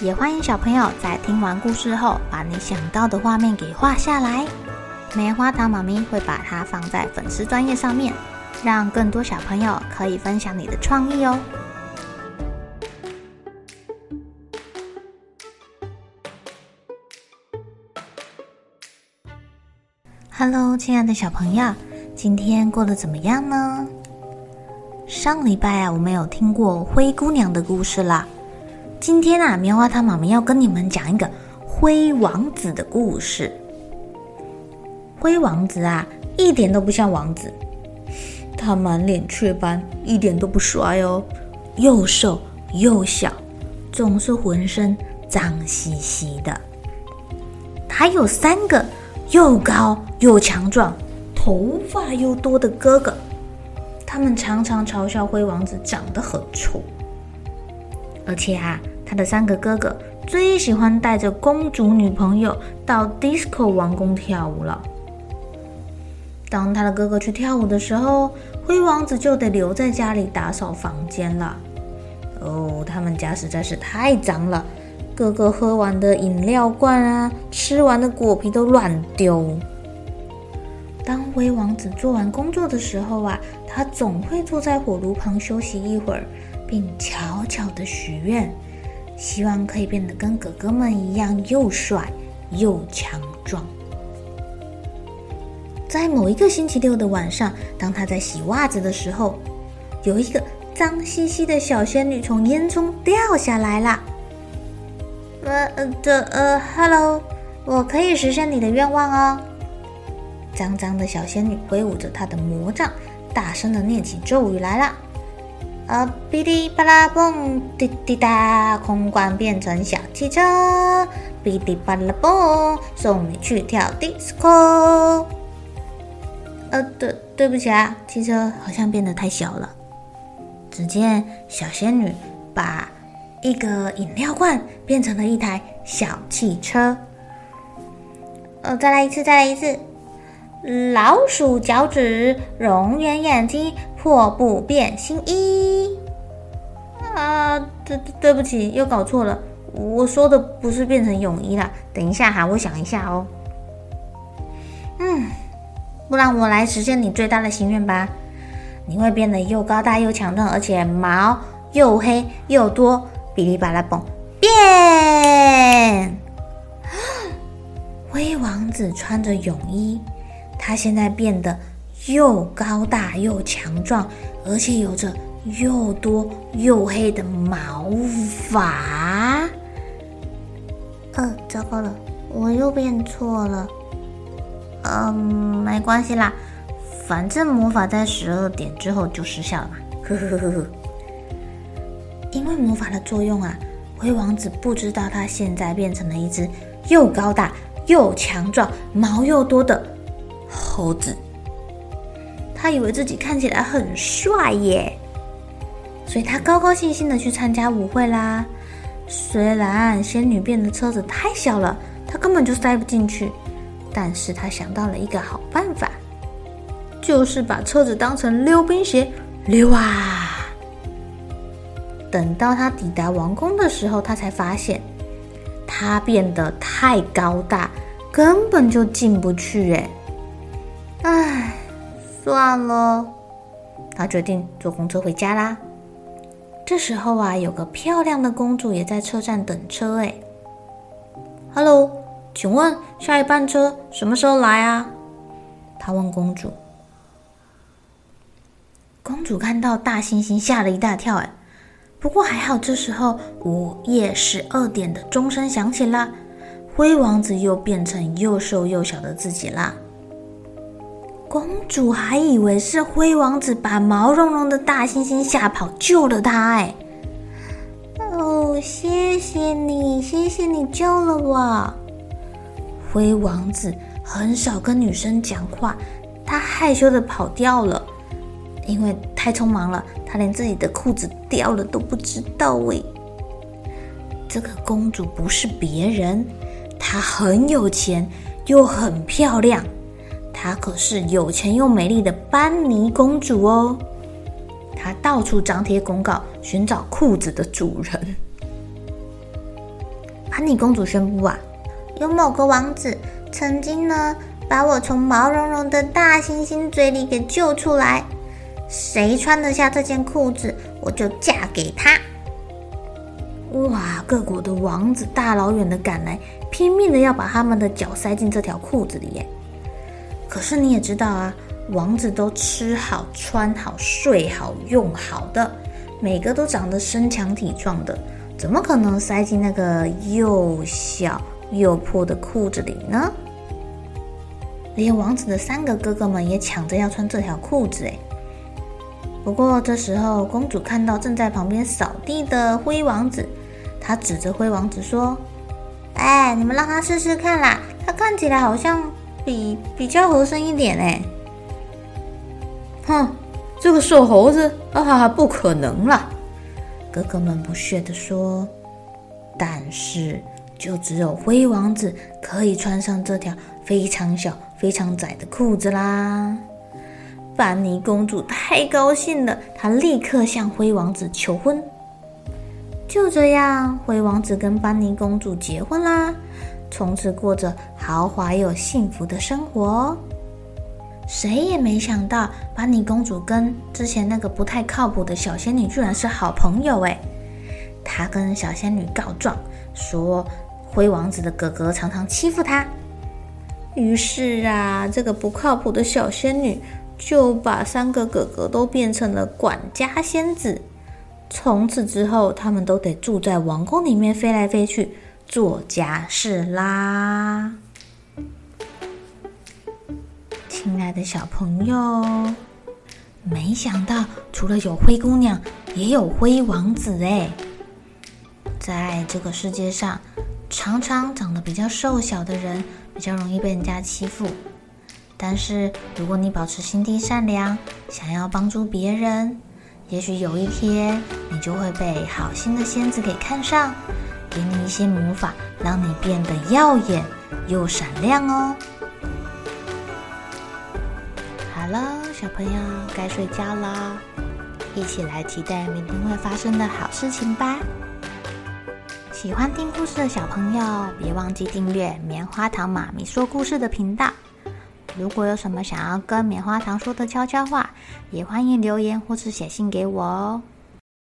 也欢迎小朋友在听完故事后，把你想到的画面给画下来。棉花糖妈咪会把它放在粉丝专页上面，让更多小朋友可以分享你的创意哦。Hello，亲爱的小朋友，今天过得怎么样呢？上礼拜啊，我们有听过灰姑娘的故事啦。今天啊，棉花糖妈咪要跟你们讲一个灰王子的故事。灰王子啊，一点都不像王子，他满脸雀斑，一点都不帅哦，又瘦又小，总是浑身脏兮兮的。他有三个又高又强壮、头发又多的哥哥，他们常常嘲笑灰王子长得很丑。而且啊，他的三个哥哥最喜欢带着公主女朋友到 disco 王宫跳舞了。当他的哥哥去跳舞的时候，灰王子就得留在家里打扫房间了。哦，他们家实在是太脏了，哥哥喝完的饮料罐啊，吃完的果皮都乱丢。当灰王子做完工作的时候啊，他总会坐在火炉旁休息一会儿。并悄悄的许愿，希望可以变得跟哥哥们一样又帅又强壮。在某一个星期六的晚上，当他在洗袜子的时候，有一个脏兮兮的小仙女从烟囱掉下来了。呃呃的呃，Hello，我可以实现你的愿望哦。脏脏的小仙女挥舞着她的魔杖，大声的念起咒语来了。啊，哔哩啪啦蹦，滴滴答，空罐变成小汽车，哔哩啪啦蹦，送你去跳 disco。呃，对，对不起啊，汽车好像变得太小了。只见小仙女把一个饮料罐变成了一台小汽车。呃，再来一次，再来一次。老鼠脚趾，蠑螈眼睛，破布变新衣。啊，对对不起，又搞错了。我说的不是变成泳衣啦。等一下哈，我想一下哦。嗯，不然我来实现你最大的心愿吧。你会变得又高大又强壮，而且毛又黑又多，哔哩吧啦蹦变。灰王子穿着泳衣。他现在变得又高大又强壮，而且有着又多又黑的毛发。呃，糟糕了，我又变错了。嗯，没关系啦，反正魔法在十二点之后就失效了嘛。呵呵呵呵。因为魔法的作用啊，灰王子不知道他现在变成了一只又高大又强壮、毛又多的。猴子，他以为自己看起来很帅耶，所以他高高兴兴的去参加舞会啦。虽然仙女变的车子太小了，他根本就塞不进去，但是他想到了一个好办法，就是把车子当成溜冰鞋溜啊。等到他抵达王宫的时候，他才发现他变得太高大，根本就进不去哎。唉，算了，他决定坐公车回家啦。这时候啊，有个漂亮的公主也在车站等车。哎，Hello，请问下一班车什么时候来啊？他问公主。公主看到大猩猩，吓了一大跳。哎，不过还好，这时候午夜十二点的钟声响起了，灰王子又变成又瘦又小的自己啦。公主还以为是灰王子把毛茸茸的大猩猩吓跑，救了她。哎，哦，谢谢你，谢谢你救了我。灰王子很少跟女生讲话，他害羞的跑掉了，因为太匆忙了，他连自己的裤子掉了都不知道。喂，这个公主不是别人，她很有钱又很漂亮，她可是有钱又美丽的班尼公主哦。她到处张贴公告，寻找裤子的主人。班尼公主宣布啊。有某个王子曾经呢，把我从毛茸茸的大猩猩嘴里给救出来。谁穿得下这件裤子，我就嫁给他。哇！各国的王子大老远的赶来，拼命的要把他们的脚塞进这条裤子里耶。可是你也知道啊，王子都吃好、穿好、睡好、用好的，每个都长得身强体壮的，怎么可能塞进那个又小又破的裤子里呢？连王子的三个哥哥们也抢着要穿这条裤子哎。不过这时候，公主看到正在旁边扫地的灰王子，她指着灰王子说：“哎，你们让他试试看啦，他看起来好像比比较合身一点哎。”哼，这个瘦猴子啊，不可能啦！哥哥们不屑地说。但是。就只有灰王子可以穿上这条非常小、非常窄的裤子啦！班尼公主太高兴了，她立刻向灰王子求婚。就这样，灰王子跟班尼公主结婚啦，从此过着豪华又幸福的生活哦。谁也没想到，班尼公主跟之前那个不太靠谱的小仙女居然是好朋友诶！她跟小仙女告状说。灰王子的哥哥常常欺负她，于是啊，这个不靠谱的小仙女就把三个哥哥都变成了管家仙子。从此之后，他们都得住在王宫里面飞来飞去做家事啦。亲爱的小朋友，没想到除了有灰姑娘，也有灰王子哎，在这个世界上。常常长得比较瘦小的人比较容易被人家欺负，但是如果你保持心地善良，想要帮助别人，也许有一天你就会被好心的仙子给看上，给你一些魔法，让你变得耀眼又闪亮哦。好了，小朋友该睡觉了，一起来期待明天会发生的好事情吧。喜欢听故事的小朋友，别忘记订阅棉花糖妈咪说故事的频道。如果有什么想要跟棉花糖说的悄悄话，也欢迎留言或是写信给我哦。